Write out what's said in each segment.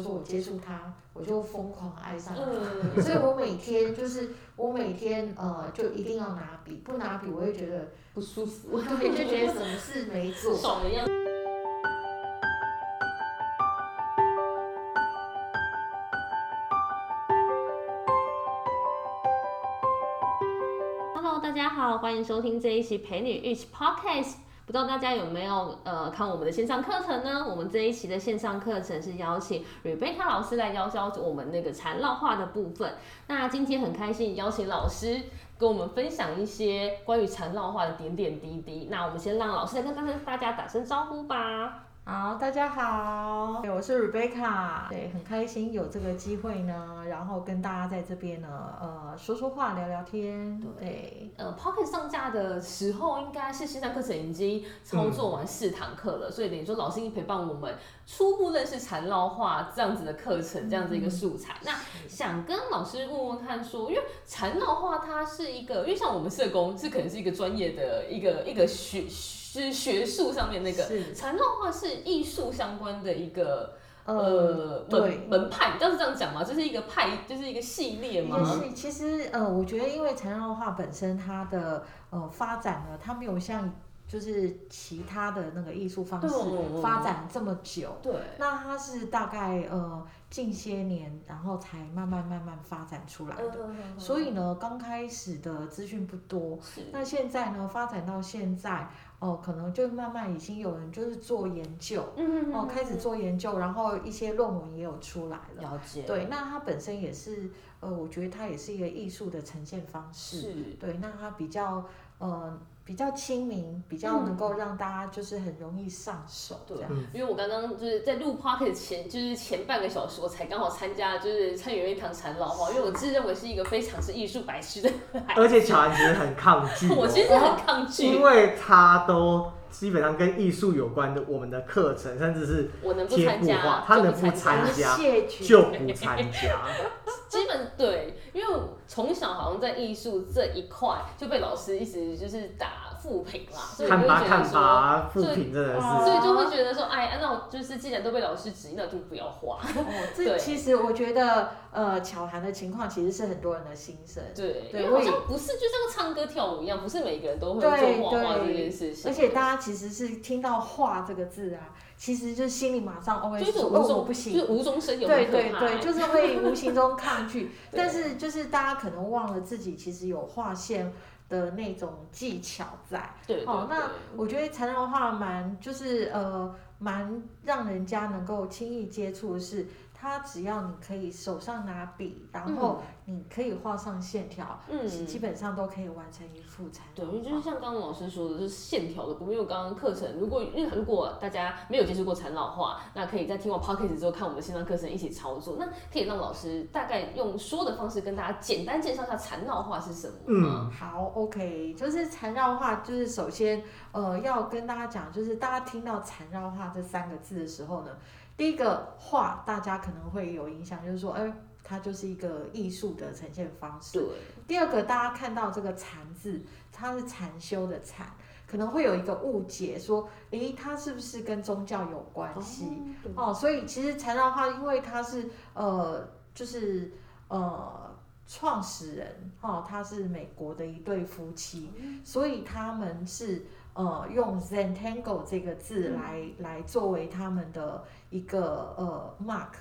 都说我接触它，我就疯狂爱上它。嗯，所以我每天就是我每天呃就一定要拿笔，不拿笔我会觉得不舒服，我，就觉得什么事没做。爽的样子。Hello，大家好，欢迎收听这一期陪你一起 Podcast。不知道大家有没有呃看我们的线上课程呢？我们这一期的线上课程是邀请 Rebecca 老师来教教我们那个缠绕画的部分。那今天很开心邀请老师跟我们分享一些关于缠绕画的点点滴滴。那我们先让老师来跟大家打声招呼吧。好，大家好，我是 Rebecca，对，很开心有这个机会呢，然后跟大家在这边呢，呃，说说话，聊聊天，对，呃 p o c k e t 上架的时候，应该是线上课程已经操作完四堂课了，所以等于说老师已经陪伴我们初步认识缠绕画这样子的课程，这样子一个素材。那想跟老师问问看说，因为缠绕画它是一个，因为像我们社工是可能是一个专业的一个一个学学是学术上面那个是缠绕画是艺术相关的一个。呃，呃，对门门派，你知道是这样讲吗？就是一个派，就是一个系列嘛？是，其实呃，我觉得因为缠绕画本身它的呃发展呢，它没有像就是其他的那个艺术方式对发展这么久，对，那它是大概呃近些年，然后才慢慢慢慢发展出来的。嗯所以呢，刚开始的资讯不多，是那现在呢，发展到现在，哦，可能就慢慢已经有人就是做研究，嗯哦，开始做研究，然后一些论文也有出来了。了解，对，那它本身也是，呃，我觉得它也是一个艺术的呈现方式。是，对，那它比较，呃，比较亲民，比较能够让大家就是很容易上手。对，因为我刚刚就是在录 p o c k e t 前，就是前半个小时，我才刚好参加，就是参与了一堂缠绕画，因为我自认为是一个非常是艺术白痴的孩子，而且乔安其实很抗拒、我哦，其实很抗拒因，为他都基本上跟艺术有关的，我们的课程甚至是我能不贴布参加画，他能不参参加就不参加。基本对，因为我从小好像在艺术这一块就被老师一直就是打负评啦，所以就会觉得说。吧，复评真的哦是所以就会觉得说，哎，啊那我就是既然都被老师指引，那就不要画。哦，这对其实我觉得，呃，巧涵的情况其实是很多人的心声。对，对好像不是就像唱歌跳舞一样，不是每个人都会对做画画这件事情。而且大家其实是听到“画”这个字啊，其实就心里马上 OS 说：“就是无哦，我不行。是无中生有，对对对，就是会无形中抗拒，但是就是大家可能忘了自己其实有画线的那种技巧在。对对哦，那我觉得缠绕画蛮就是呃蛮让人家能够轻易接触的是，它只要你可以手上拿笔，然后你可以画上线条，嗯，基本上都可以完成一幅缠对，绕因为就是。像刚刚老师说的，就是线条的部分。因为我刚刚课程，如果因为如果大家没有接触过缠绕画，那可以在听完 podcast 之后看我们的线上课程一起操作。那可以让老师大概用说的方式跟大家简单介绍一下缠绕画是什么嗯？好，OK，就是缠绕画，就是首先，呃，要跟大家讲，就是大家听到缠绕画这三个字的时候呢，第一个画，大家可能会有影响，就是说，哎、它就是一个艺术的呈现方式。对，第二个，大家看到这个禅字，它是禅修的禅，可能会有一个误解，说，诶，它是不是跟宗教有关系？对哦，所以其实禅绕画，因为它是呃，就是呃，创始人哦，他是美国的一对夫妻，所以他们是呃用 Zentangle 这个字来、来作为他们的一个呃 mark。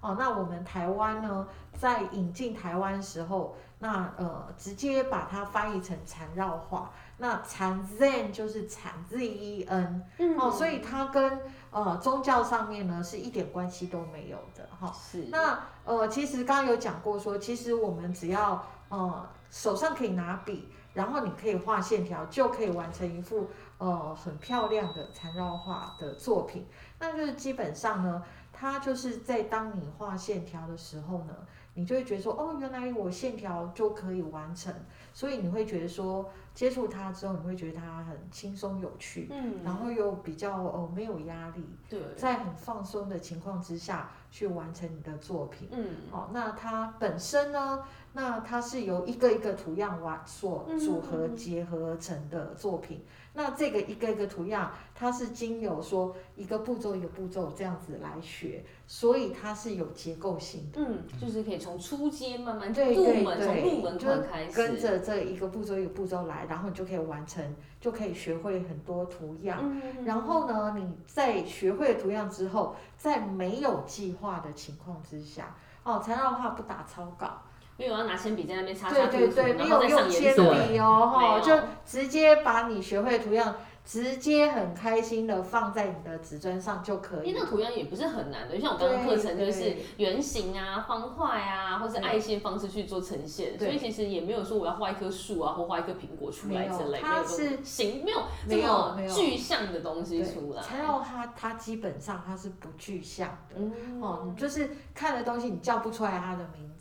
哦，那我们台湾呢，在引进台湾时候，那呃直接把它翻译成缠绕画。那缠 Zen 就是缠 Z E N，嗯哦，所以它跟呃宗教上面呢是一点关系都没有的哈、是那呃，其实刚刚有讲过说，其实我们只要呃手上可以拿笔，然后你可以画线条，就可以完成一幅呃很漂亮的缠绕画的作品。那就是基本上呢，它就是在当你画线条的时候呢，你就会觉得说，哦，原来我线条就可以完成，所以你会觉得说，接触它之后，你会觉得它很轻松有趣，嗯，然后又比较哦没有压力，对，在很放松的情况之下去完成你的作品。嗯，哦，那它本身呢，那它是由一个一个图样完所嗯组合结合成的作品。那这个一个一个图样，它是经由说一个步骤一个步骤这样子来学，所以它是有结构性的。嗯，就是可以从初阶慢慢对对入门，从对入门开始，跟着这一个步骤一个步骤来，然后你就可以完成，就可以学会很多图样。嗯，然后呢，你在学会图样之后，在没有计划的情况之下，哦，材料画不打草稿，因为我要拿铅笔在那边擦擦涂涂，对对对，没然后再有用铅上颜色，笔哦，就直接把你学会的图样，直接很开心的放在你的纸砖上就可以。因为那个图样也不是很难的，就像我刚刚课程就是圆形啊、方块啊，或是爱心方式去做呈现，所以其实也没有说我要画一棵树啊，或画一颗苹果出来之类，它是形，没有这没有。具象的东西出来。材料它它基本上它是不具象的。嗯。哦，你就是看的东西，你叫不出来它的名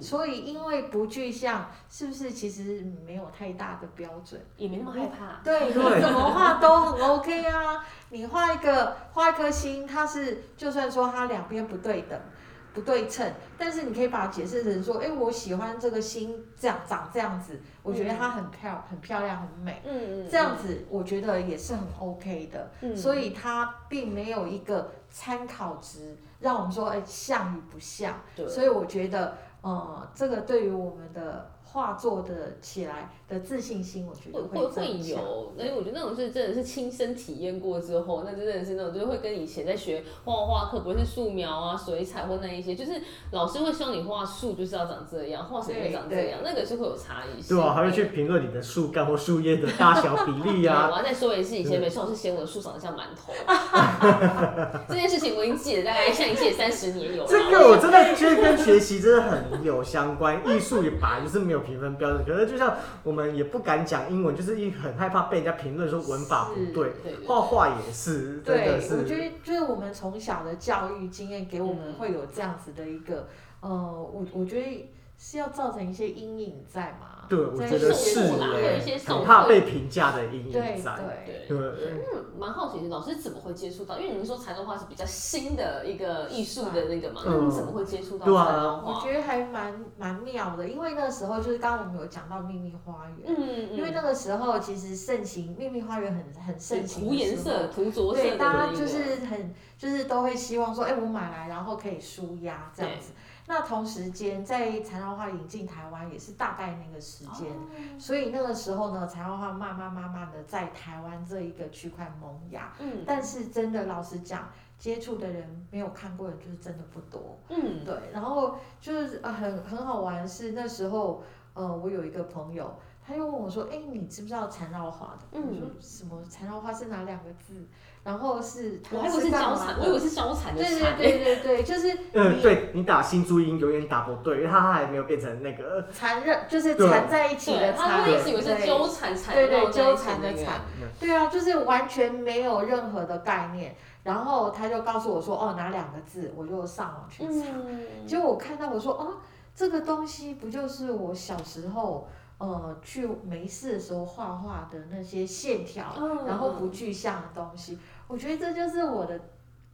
所以因为不具象，是不是其实没有太大的标准？也没那么害怕。对，你 怎么画都很 OK 啊。你画一个画一颗心，它是就算说它两边不对等、不对称，但是你可以把它解释成说，哎，我喜欢这个心这样长这样子，我觉得它很漂很漂亮很美，嗯嗯，这样子我觉得也是很 OK 的。嗯，所以它并没有一个参考值，让我们说，哎，像与不像。对，所以我觉得，呃，这个对于我们的画作的起来的自信心，我觉得会会会。有，因为我觉得那种是真的是亲身体验过之后，那真的是那种就是会跟以前在学画画课，不论是素描啊、水彩或那一些，就是老师会希望你画树就是要长这样，画什么就长这样，那个是会有差异性。对啊，还会去评论你的树干或树叶的大小比例，啊我。要再说一次，以前美术老师嫌我的树长得像馒头，这件事情我已经记得大概上一届三十年有了。这个我真的觉得跟学习真的很有相关，艺术也本来就是没有评分标准，可是就像我们也不敢讲英文，就是一很害怕被人家评论说文法不对，画画也是，真对的，我觉，得就是我们从小的教育经验给我们嗯会有这样子的一个，呃，我我觉得是要造成一些阴影在嘛。对，我在觉得是些，受很怕被评价的阴影对在，对。对。对，嗯，蛮好奇的，老师怎么会接触到？因为你们说材料画是比较新的一个艺术的那个嘛，嗯那你怎么会接触到对啊材料画？我觉得还蛮蛮妙的，因为那个时候就是刚刚我们有讲到秘密花园，嗯因为那个时候其实盛行秘密花园很很盛行的涂颜色、涂着色对，大家就是很就是都会希望说，哎、我买来然后可以舒压这样子。那同时间在缠绕画引进台湾也是大概那个时间，哦所以那个时候呢，缠绕画慢慢慢慢的在台湾这一个区块萌芽。嗯但是真的老实讲，接触的人没有看过的，就是真的不多。嗯对，然后就是呃很很好玩的是那时候，呃，我有一个朋友，他又问我说，哎，你知不知道缠绕花的？嗯我说什么缠绕花是哪两个字？然后是我还以为是干嘛交缠，的我以为是交缠的对缠。对对对对，就是嗯，你对你打新注音永远打不对，因为它还没有变成那个，缠绕，就是对缠在一起，的缠，他会一直以为是对纠缠缠对对纠缠的那个缠对啊，就是完全没有任何的概念。然后他就告诉我说，哦，哪两个字？我就上网去查。嗯，结果我看到我说，哦，这个东西不就是我小时候呃去没事的时候画画的那些线条，嗯然后不具象的东西？我觉得这就是我的，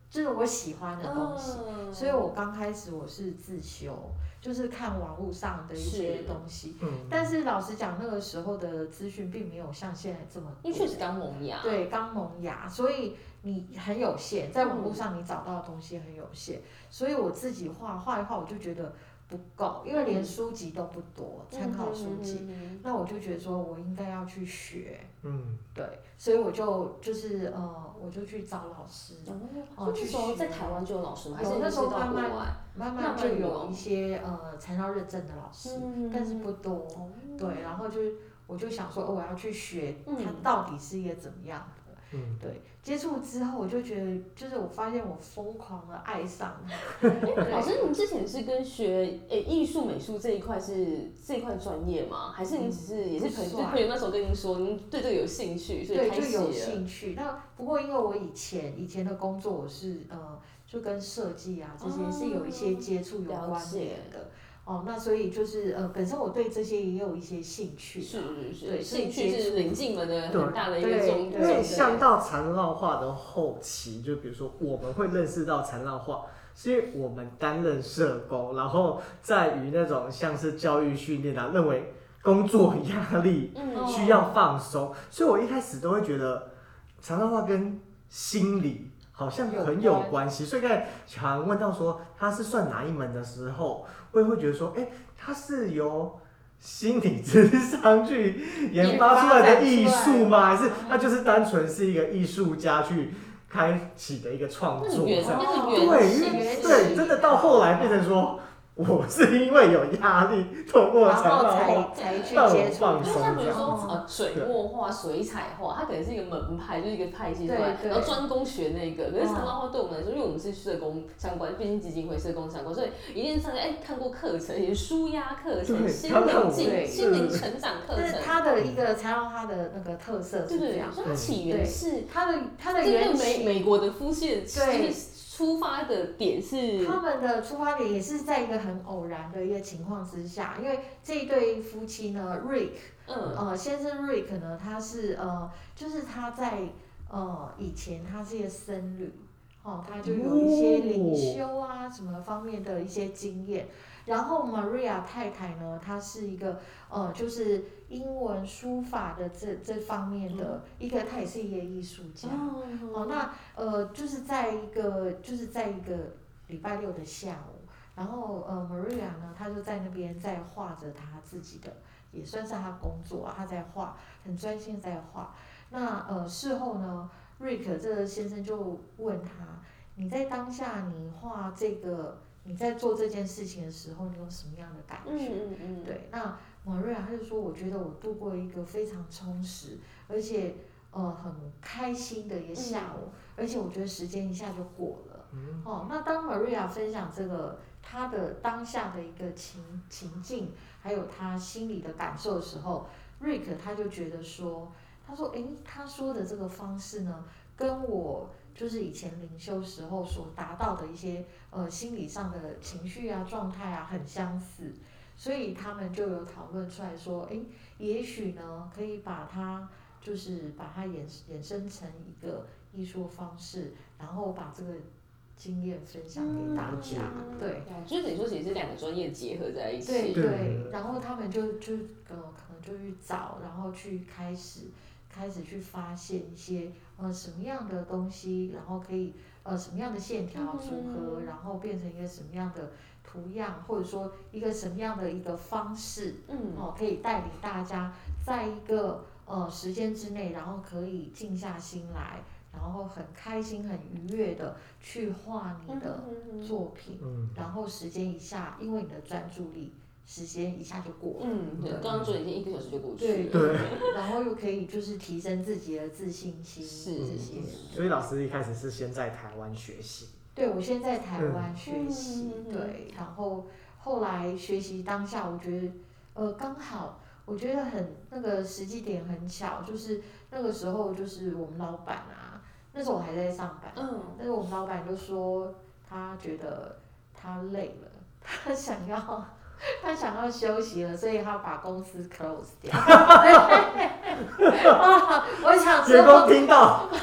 就是我喜欢的东西。嗯所以我刚开始我是自修，就是看网络上的一些东西。嗯，但是老实讲，那个时候的资讯并没有像现在这么多。因为确实刚萌芽，对，刚萌芽，所以你很有限，在网络上你找到的东西很有限，所以我自己画画一画，我就觉得不够，因为连书籍都不多，参考书籍，嗯那我就觉得说我应该要去学，嗯，对，所以我就就是呃，我就去找老师，哦，哦那时候去学。在台湾就有老师吗？还是有那时候慢慢？慢慢就有有一些呃材料认证的老师，嗯但是不多，哦对，然后就我就想说，哦我要去学它嗯到底是一个怎么样的。嗯，对，接触之后我就觉得，就是我发现我疯狂的爱上它。老师，您之前是跟学诶艺术美术这一块是这一块专业吗？还是您只是也是朋友？就朋友那时候跟您说，您对这个有兴趣，所以对，开就有。兴趣。那不过因为我以前以前的工作我是呃，就跟设计啊这些是有一些接触有关解联的。哦，那所以就是呃，本身我对这些也有一些兴趣是啊，是对是，兴趣是临近们的很大的一个对重对因为重像。到缠绕画的后期，就比如说我们会认识到缠绕画，是因为我们担任社工，然后在于那种像是教育训练啊，认为工作压力嗯需要放松，所以我一开始都会觉得缠绕画跟心理好像很有关系。所以刚才小韩问到说他是算哪一门的时候，我也会觉得说，哎、他是由心理智商去研发出来的艺术吗？还是他就是单纯是一个艺术家去开启的一个创作这样？对，因为对，真的到后来变成说，我是因为有压力，透过然后才才去让我接触放松就像比如说呃水墨画、水彩画，它可能是一个门派，就是一个派系出来，然后专攻学那个。可是嗯缠绕画对我们来说，因为我们是社工相关，毕竟基金会社工相关，所以一定上哎看过课程，也舒压课程、对心灵进、对心灵成长课但是程。它的一个才让它的那个特色对对对，是这样，所以它起源是它的它的这个原美。美国的夫妻对是出发的点是他们的出发点也是在一个很偶然的一个情况之下，因为这一对夫妻呢，Rick，嗯呃，先生 Rick 呢，他是呃，就是他在呃以前他是一个僧侣，哦，他就有一些灵修啊什么方面的一些经验。然后 Maria 太太呢，她是一个呃，就是英文书法的这这方面的一个，她也是一个艺术家。哦，那呃，就是在一个，就是在一个礼拜六的下午，然后呃，Maria 呢，她就在那边在画着她自己的，也算是她工作啊，她在画，很专心在画。那呃，事后呢，Rick 这个先生就问他，你在当下你画这个，你在做这件事情的时候，你有什么样的感嗯觉？嗯嗯，对，那马瑞亚他就说，我觉得我度过一个非常充实，而且呃很开心的一个下午，而且我觉得时间一下就过了。嗯哦，那当 Maria 分享这个她的当下的一个情情境，还有她心里的感受的时候，Rick 他就觉得说，他说，诶，他说的这个方式呢，跟我就是以前灵修时候所达到的一些呃心理上的情绪啊状态啊很相似，所以他们就有讨论出来说，诶，也许呢可以把它就是把它衍衍生成一个艺术方式，然后把这个经验分享给大家，嗯对。所以等于说其实两个专业结合在一起。对对对，然后他们就就呃可能就去找，然后去开始开始去发现一些呃什么样的东西，然后可以呃什么样的线条组合，嗯然后变成一个什么样的图样，或者说一个什么样的一个方式，嗯哦，可以带领大家在一个呃时间之内，然后可以静下心来，然后很开心、很愉悦的去画你的作品。嗯，然后时间一下，因为你的专注力，时间一下就过了。嗯，对，刚刚说已经一个小时就过去了。对然后又可以就是提升自己的自信心，是这些。所以老师一开始是先在台湾学习，对我先在台湾学习，嗯对，然后后来学习当下，我觉得呃刚好，我觉得很那个时机点很巧，就是那个时候就是我们老板啊，那时候我还在上班，嗯，但是我们老板就说他觉得他累了，他想要 他想要休息了，所以他把公司 close 掉。哇 我想员工说，听到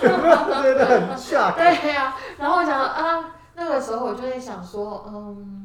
觉得很 shock？对呀、然后我想啊，那个时候我就在想说，嗯。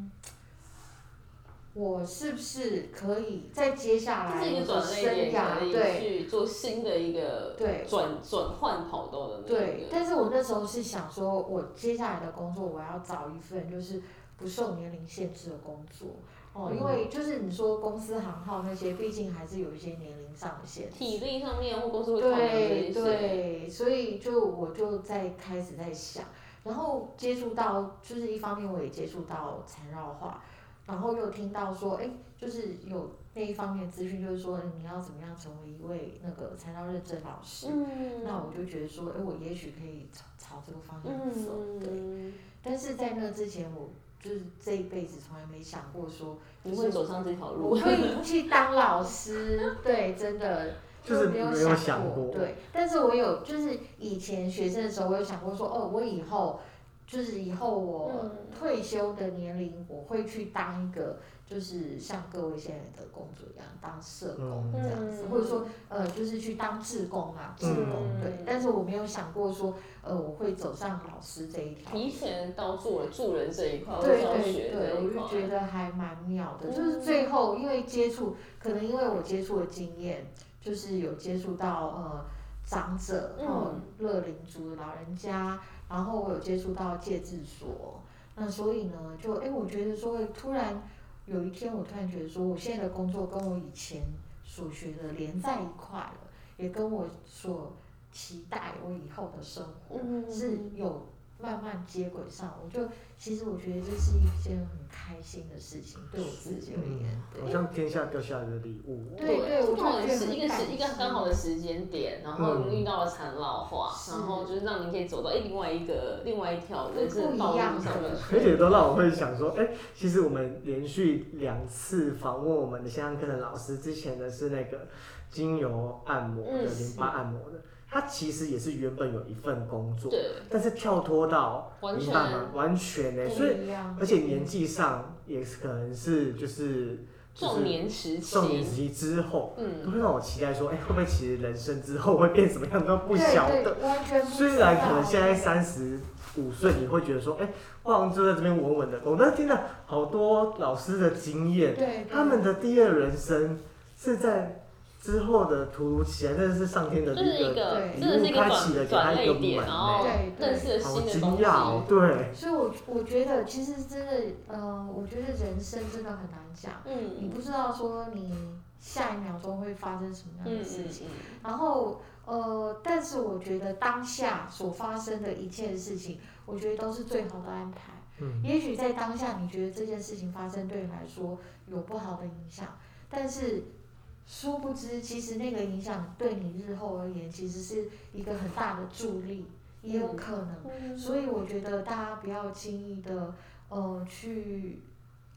我是不是可以在接下来我的生涯对去做新的一个对转转换跑道的那对，。但是我那时候是想说，我接下来的工作我要找一份就是不受年龄限制的工作哦，嗯因为就是你说公司行号那些，毕竟还是有一些年龄上的限制。体力上面或公司会考量这对。对，所以就我就在开始在想，然后接触到就是一方面我也接触到缠绕画，然后又听到说，哎，就是有那一方面的资讯，就是说你要怎么样成为一位那个缠绕认证老师。嗯，那我就觉得说，哎，我也许可以朝朝这个方向走，对。嗯，但是在那之前，我就是这一辈子从来没想过说，不会走上这条路。我会去当老师，对，真的就是没有没有想想过对。但是我有，就是以前学生的时候，我有想过说，哦，我以后就是以后我嗯退休的年龄，我会去当一个，就是像各位现在的工作一样，当社工嗯这样子，嗯。或者说呃，就是去当志工啊，志工嗯对。但是我没有想过说，呃，我会走上老师这一条。提前到做了助人这一块，对对对，我就觉得还蛮妙的，嗯。就是最后因为接触，可能因为我接触的经验，就是有接触到呃长者然后，乐龄族的老人家，然后我有接触到戒治所，那所以呢，就哎，我觉得说突然有一天，我突然觉得说，我现在的工作跟我以前所学的连在一块了，也跟我所期待我以后的生活。嗯是有慢慢接轨上，我就其实我觉得这是一件很开心的事情，对我自己而言，嗯，好。像天下掉下来的礼物。对对我就不同的觉得时一个很感时一个刚好的时间点，然后嗯遇到了残老化，是然后就是让您可以走到哎另外一个另外一条人生道路一样上面的。而且都让我会想说，哎、其实我们连续两次访问我们的线上课的老师，之前的是那个精油按摩的、嗯淋巴按摩的，他其实也是原本有一份工作，对，但是跳脱到完明白吗？完全呢、不所以，而且年纪上也是可能是就是就是壮年时少年时期，之后，嗯都嗯，会让我期待说，哎、会不会其实人生之后会变什么样都不对晓得。虽然可能现在三十五岁，你会觉得说，哎、我好像就在这边稳稳的。我那听到好多老师的经验，对他们的第二人生是在之后的突如其来，真的是上天的就是一一个一个开启了给他一个泪点，门然后对对认识了好新的东西。惊讶哦，对，所以我我觉得其实真的，呃，我觉得人生真的很难讲，你嗯不知道说你下一秒钟会发生什么样嗯的事情。嗯。然后呃，但是我觉得当下所发生的一切事情，我觉得都是最好的安排。嗯。也许在当下你觉得这件事情发生对你来说有不好的影响，但是殊不知，其实那个影响对你日后而言，其实是一个很大的助力，也有可能。嗯所以我觉得大家不要轻易的呃去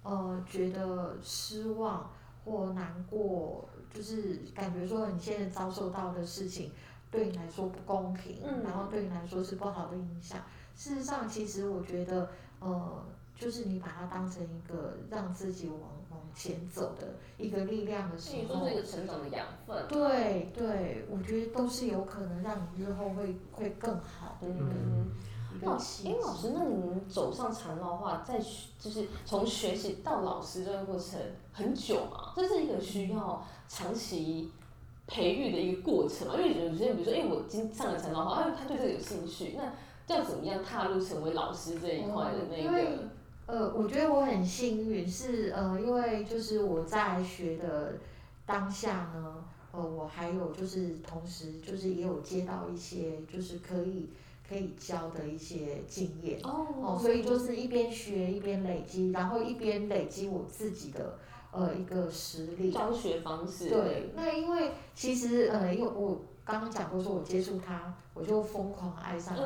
呃觉得失望或难过，就是感觉说你现在遭受到的事情对你来说不公平，嗯然后对你来说是不好的影响。事实上，其实我觉得呃，就是你把它当成一个让自己往往前走的一个力量的时候是一，个成长的养分。对对，我觉得都是有可能让你日后会会更好的一个、嗯，一那哎，老师，机。那您走上缠绕化，在学就是从学习到老师这个过程很久嘛？这是一个需要长期培育的一个过程嘛？因为有些人比如说，哎，我今上了缠绕化，哎，他对这个有兴趣，那要怎么样踏入成为老师这一块的那因为个？呃，我觉得我很幸运，是呃，因为就是我在学的当下呢，呃，我还有就是同时就是也有接到一些就是可以可以教的一些经验。哦，哦所以就是一边学一边累积，然后一边累积我自己的呃一个实力。教学方式。对，那因为其实呃，因为我刚刚讲过，说我接触他，我就疯狂爱上它。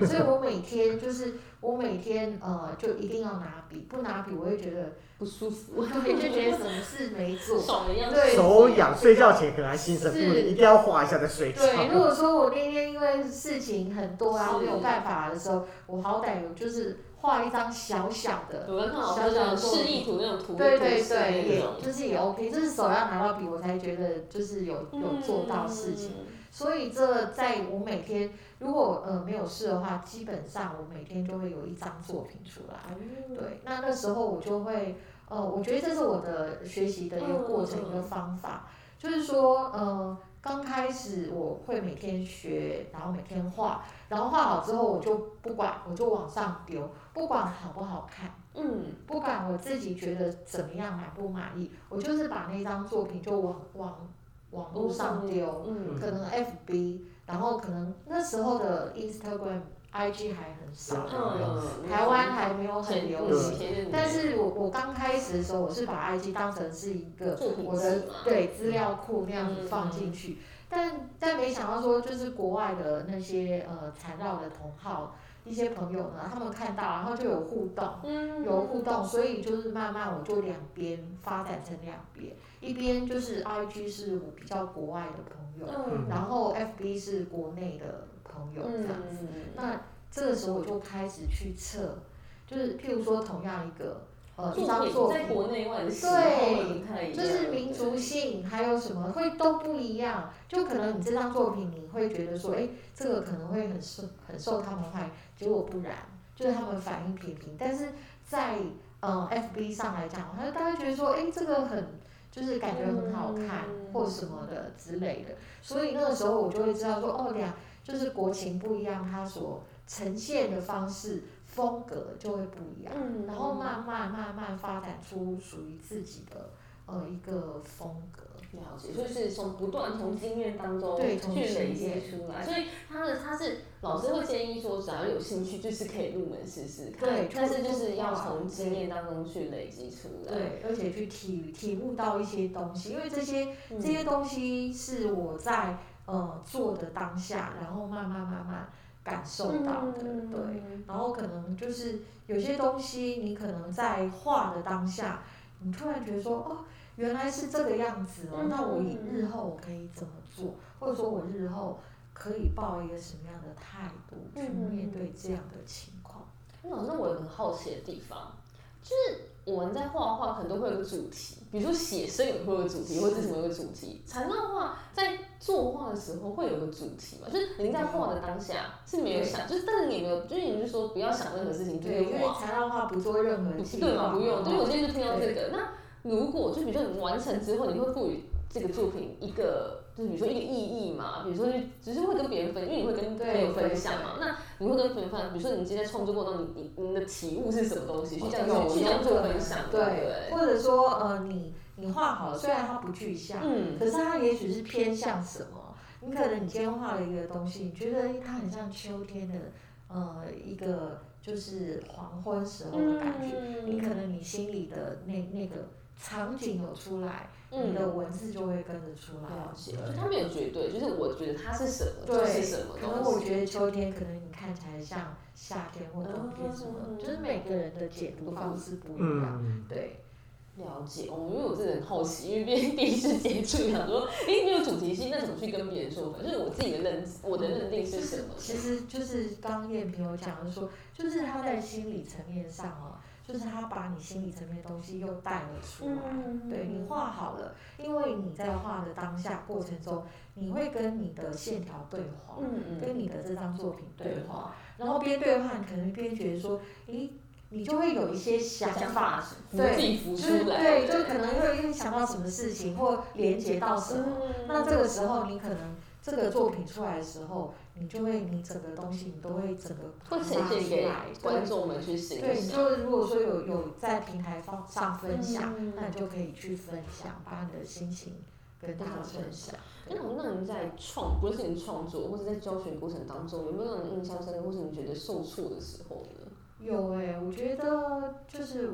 嗯，所以我每天就是我每天呃就一定要拿笔，不拿笔我会觉得，不舒服，对，就觉得什么事没做。手一样。对手痒，睡觉前可能还心神不宁，是一定要画一下再睡觉。对，如果说我那天因为事情很多啊，是没有办法的时候，我好歹有就是画一张小小的，我跟看老师那种示意图那种图，对对对，也就是也 OK，就是手要拿到笔，我才觉得就是有有做到事情。嗯所以这在我每天如果呃没有事的话，基本上我每天就会有一张作品出来。对，那那时候我就会呃，我觉得这是我的学习的一个过程，嗯一个方法，就是说呃，刚开始我会每天学，然后每天画，然后画好之后我就不管，我就往上丢，不管好不好看。嗯，不管我自己觉得怎么样满不满意，我就是把那张作品就往往网络上丢，嗯，可能 FB，然后可能那时候的 Instagram、IG 还很少人用，嗯，台湾还没有很流行。但是我我刚开始的时候，我是把 IG 当成是一个我的，对资料库那样子放进去，但但没想到说，就是国外的那些呃缠绕的同好一些朋友呢，他们看到然后就有互动。嗯，有互动，所以就是慢慢我就两边发展成两边，一边就是 IG 是我比较国外的朋友，嗯，然后 FB 是国内的朋友这样子。嗯，那这个时候我就开始去测，就是譬如说同样一个呃一作品张作品，在国内外的对就是民族性还有什么会都不一样，就可能你这张作品你会觉得说，哎，这个可能会很受很受他们欢迎，结果不然，就是他们反应平平，但是在呃 FB 上来讲，他就大家觉得说，哎，这个很就是感觉很好看、嗯或什么的之类的，所以那个时候我就会知道说，哦，两就是国情不一样，它所呈现的方式风格就会不一样。嗯，然后慢慢慢慢发展出属于自己的呃一个风格。了解，就是从不断从经验当中去累积出来，所以他的他是老师会建议说，只要有兴趣，就是可以入门试试看，对但是就是就是要从经验当中去累积出来，对，而且去体体悟到一些东西，因为这些嗯。这些东西是我在呃做的当下，然后慢慢慢慢感受到的，嗯。对。然后可能就是有些东西，你可能在画的当下，你突然觉得说，哦，原来是这个样子哦，嗯那我以日后我可以怎么做，或者说我日后可以抱一个什么样的态度去嗯面对这样的情况。那老师，我有很好奇的地方，就是我们在画画可能都会有个主题，比如说写生也会有主题，或者是什么有个主题。缠绕画在作画的时候会有个主题嘛？就是您在画的当下是没有想，就是但是你有没有，就是你就说不要想任何事情，就对，因为是画。材料画不做任何计划，对嘛？不用，对，我今天就听到这个。那如果就比如说你完成之后，你会赋予这个作品一个，就是比如说一个意义嘛？比如说就只是会跟别人分，因为你会跟朋友分享嘛。那你会跟朋友分享，比如说你今天在创作过程中，你你你的体悟是什么东西？去这样有去去这样做分享，对对，对？或者说呃，你你画好了，虽然它不具象，嗯，可是它也许是偏向什么？你可能你今天画了一个东西，你觉得它很像秋天的呃一个就是黄昏时候的感觉，你可能你心里的那那个场景有出来，你的文字就会跟着出来。了解，就它没有绝对，就是我觉得它是什么就是什么可能。我觉得秋天，可能你看起来像夏天或冬天什么，嗯就是每个人的解读方式不一样。嗯，对，了解哦，因为我真的很好奇，因为别人第一次接触，想说，哎，没有主题性，那怎么去跟别人说分？就是我自己的认知，我的认定是什么？其实就是刚燕萍有讲的说，就是他在心理层面上哦，就是他把你心理层面的东西又带了出来。嗯对你画好了，因为你在画的当下过程中，你会跟你的线条对话，跟你的这张作品对话，然后边对话，你可能边觉得说，诶，你就会有一些想想法，对自己浮就是出来，对，就可能会想到什么事情或连接到什么。嗯那这个时候，你可能这个作品出来的时候，你就会，你整个东西你都会整个会呈现给来，观。众们去欣对，你赏。就如果说有有在平台方上分享，嗯那你就可以去分享，把你的心情跟大家分享。那那您在创，不论是你创作或者在教学过程当中，有没有让你印象深刻，或是你觉得受挫的时候呢？有哎、我觉得就是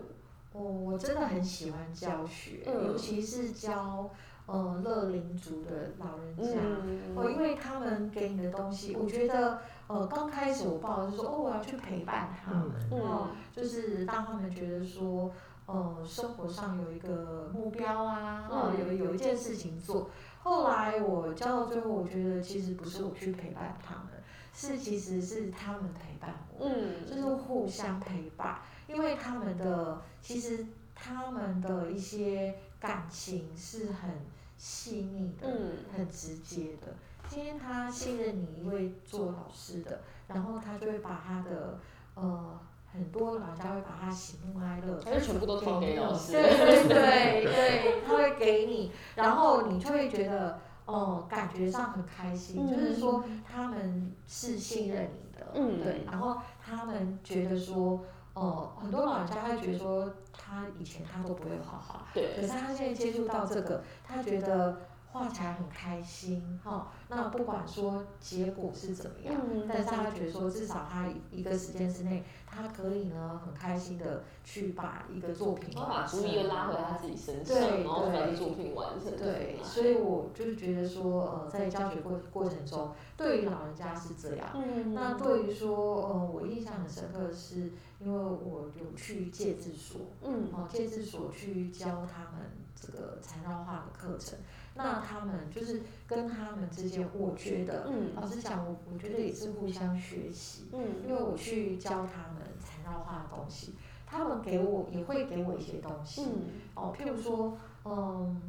我我真的很喜欢教学，嗯尤其是教呃乐龄族的老人家。嗯哦，因为他们给你的东西，我觉得，呃，刚开始我报的是说，哦，我要去陪伴他们，嗯哦，就是让他们觉得说，呃，生活上有一个目标啊，哦，嗯有有一件事情做。后来我教到最后，我觉得其实不是我去陪伴他们，是其实是他们陪伴我，嗯，就是互相陪伴，因为他们的其实他们的一些感情是很细腻的，嗯很直接的。今天他信任你一位做老师的，然后他就会把他的呃很多老人家会把他喜怒哀乐全部都投给老师？对对对对，他会给你，然后你就会觉得哦，感觉上很开心，嗯就是说他们是信任你的，嗯对，然后他们觉得说。哦，很多老人家会觉得说，他以前他都不会画画，可，是他现在接触到这个，他觉得画起来很开心哈、那不管说结果是怎么样，嗯但是他觉得说，至少他一个时间之内，他可以呢很开心的去把一个作品然后把完成。注意又拉回他自己身上，对然后把对作品完成。对，所以我就是觉得说，呃，在教学过过程中，对于老人家是这样。嗯，那对于说，呃，我印象很深刻的是因为我有去戒治所，嗯，哦，戒治所去教他们这个缠绕画的课程，那他们就是跟他们之间，我觉得，嗯老实讲，我我觉得也是互相学习，嗯因嗯为我去教他们缠绕画的东西，他们给我也会给我一些东西，嗯哦，譬如说，嗯，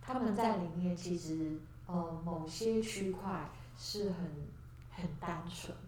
他们在里面其实，呃，某些区块是很很单纯的，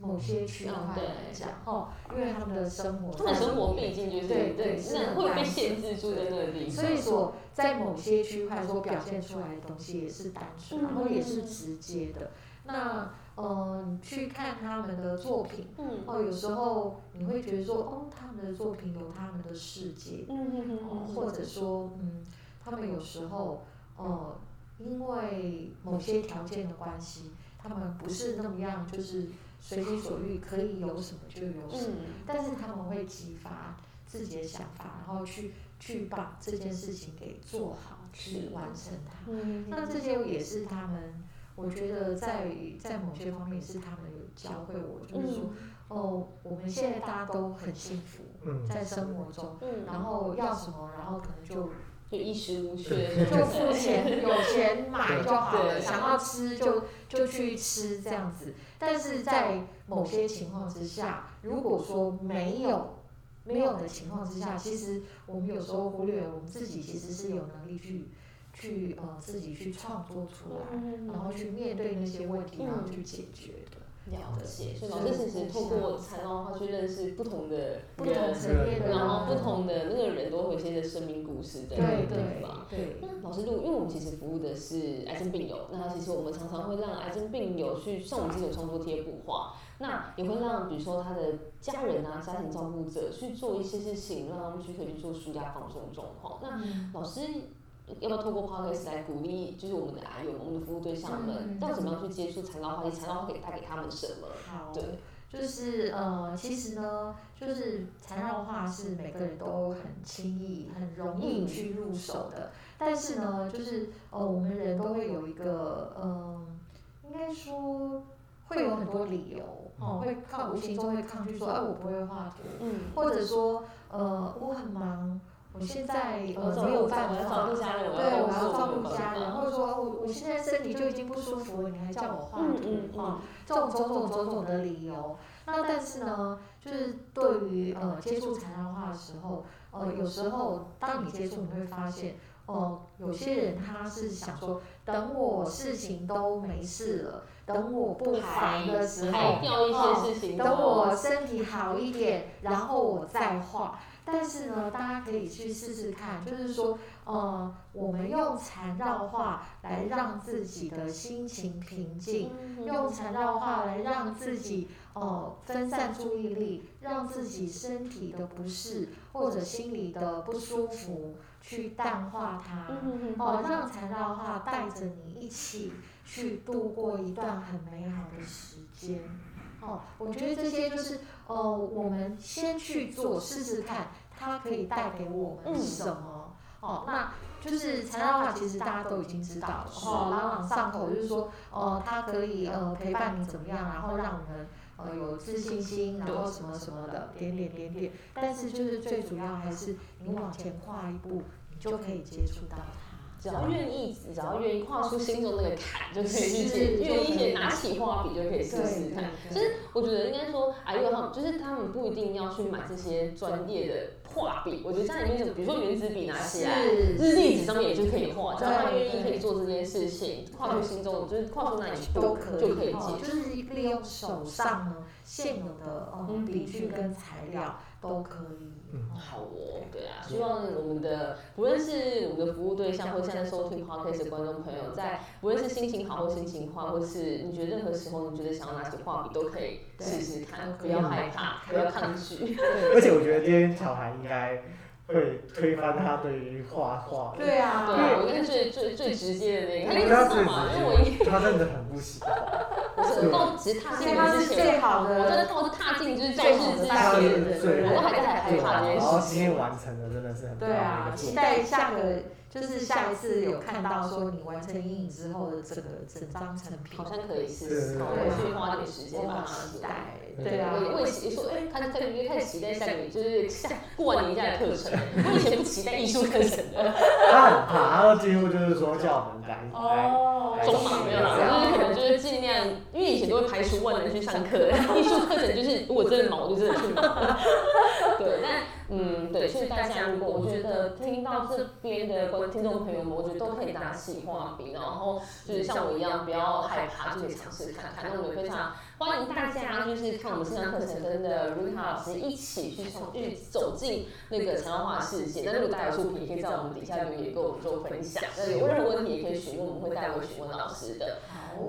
某些区块来讲，哦，因为他们的生活他们在生活毕竟就是对对是会被单限制住在那个地方，所以说，在某些区块所表现出来的东西也是单纯，然后也是直接的。那呃，你去看他们的作品，嗯哦，有时候你会觉得说，哦，他们的作品有他们的世界，嗯或者说，嗯，他们有时候，呃，因为某些条件的关系，他们不是那么样，就是随心所欲，可以有什么就有什么。嗯但是他们会激发自己的想法，然后去去把这件事情给做好，去完成它。嗯，那这些也是他们，我觉得在在某些方面也是他们有教会我，就是说，哦，我们现在大家都很幸福，嗯在生活中，嗯，然后要什么，然后可能就就衣食无缺，就付钱，有钱买就好了，想要吃就就去吃这样子。但是在某些情况之下，如果说没有没有的情况之下，其实我们有时候忽略了我们自己其实是有能力去去呃自己去创作出来，嗯然后去面对那些问题，然后去解决的。了解，所以老师其实透过缠绕话去认识不同的不同人，层面，然后不同的那个人都会有一些的生命故事在那个对对地方。对，那老师，如果因为我们其实服务的是癌症病友，那其实我们常常会让癌症病友去，像我们自己有创作贴补画，那也会让比如说他的家人啊、家庭照顾者去做一些事情，让他们去可以去做舒压放松状况。那嗯老师要不要透过 podcast 来鼓励，就是我们的癌友、我们的服务对象们，嗯要怎么样去接触缠绕画？缠绕画可以带给他们什么？好，对，就是呃，其实呢，就是缠绕画是每个人都很轻易、很容易去入手的。但是呢，就是呃，我们人都会有一个嗯、应该说会有很多理由哦，会抗无形中会抗拒说，哎，我不会画图，嗯，或者说呃，我很忙，我现在呃没有办我要照法顾。家人，对，我我要照顾家人，或者说我我现在身体就已经不舒服了，你还叫我画嗯图嗯画，嗯，这种种种种种的理由。那但是呢，就是对于呃接触缠绕画的时候，呃有时候当你接触，你会发现，哦、有些人他是想说，等我事情都没事了，等我不烦的时候，还掉一些事情，等我身体好一点，然后我再画。但是呢，大家可以去试试看，就是说，呃，我们用缠绕画来让自己的心情平静，嗯用缠绕画来让自己呃分散注意力，让自己身体的不适或者心里的不舒服去淡化它。嗯哦，让缠绕画带着你一起去度过一段很美好的时间。哦，我觉得这些就是哦，我们先去做试试看，它可以带给我们嗯什么。哦，那就是缠绕画，其实大家都已经知道了，哦，朗朗上口，就是说，哦，它可以呃陪伴你怎么样，然后让我们呃有自信心，然后什么什么的，点点点点。但是就是最主要还是你往前跨一步，你就可以接触到它。只要愿意，只要愿意跨出心中那个坎，就可以愿意拿起画笔就可以试试对看。其实我觉得应该说，哎呦，他们就是他们不一定要去买这些专业的画笔，我觉得家里面就比如说圆珠笔拿起来，是日历纸上面也就可以画，只要他对愿意可以做这件事情，跨出心中，就是跨出那一步都可以，就可以哦接就是利用手上呢现有的笔具跟材料都可以。嗯好哦，对啊，希望我们的不论是我们的服务对象，或现在收听 podcast 的观众朋友，在不论是心情好或心情坏，或是你觉得任何时候你觉得想要拿起画笔，都可以试试看，不要害怕，不要抗拒。而且我觉得今天小孩应该会推翻他对于画画，对啊，对啊，我应该最最最直接的那个，因为我最一直接，他真的很不喜欢，我是我到其实踏进所以它是门之前，最好我真的的，到是踏进就是教室之前，我都还在害怕这件然后。今天完成了真的是很棒对啊。期待下个就是下一次有看到说你完成阴影之后的整个整张成品，好像可以试试，对我去花点时间我很把它做。期待，对对啊，我也期说，哎，看这个月开始期待下个月，就是下过完年假的课程。我以前不期待艺术课程的，他很怕，他几乎就是说叫我们来来。哦中忙没有啦，就是可能就是尽量，因为以前都会排除万难去上课，艺术课程就是如果真的忙，我就真的去忙。对，但嗯，对，所以大家如果我觉得听到这边的观听众朋友们，我觉得都可以拿起画笔，然后就是像我一样不要害怕，就可以尝试看看。那我们非常欢迎大家就是看我们线上课程跟的 Rita 老师一起去从去走进那个长画画世界。那如果大家有作品，也可以在我们底下留言跟我们做分享。那有任何问题也可以询问，我们会代为询问老师的。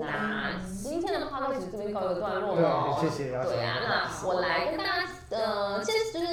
那今天的 p o d c 这边告一个段落了。对，谢谢。对啊，那我来跟大家呃，先就是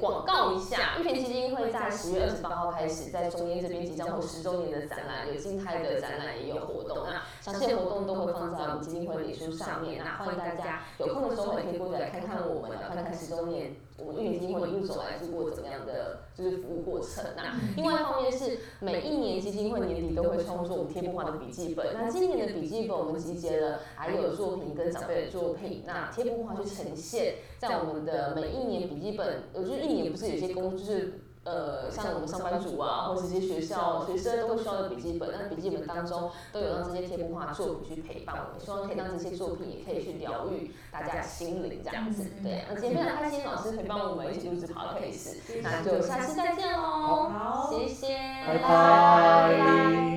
广告一下，玉田基金会在十月二十八号开始，在中间这边即将过十周年的展览，有静态的展览，也有活动。那详细的活动都会放在我们基金会脸书上面。那欢迎大家有空的时候也可以过来看看我们，看看十周年我们玉田基金会一路走来是过怎么样的就是服务过程。那另外一方面是每一年基金会年底都会创作我们贴布画的笔记本。那今年的笔记本我们集结了还有作品跟长辈的作品，那贴布画去呈现在我们的每一年笔记本，呃，就是一年不是有些工就是。呃，像我们上班族啊，或者一些学校学生都会需要的笔记本，那笔记本当中都有让这些贴布画作品去陪伴我们，希望可以让这些作品也可以去疗愈大家的心灵，这样子。对，那今天非常开心，老师陪伴我们一起录制 podcast，那就下次再见喽，好。谢谢，拜。拜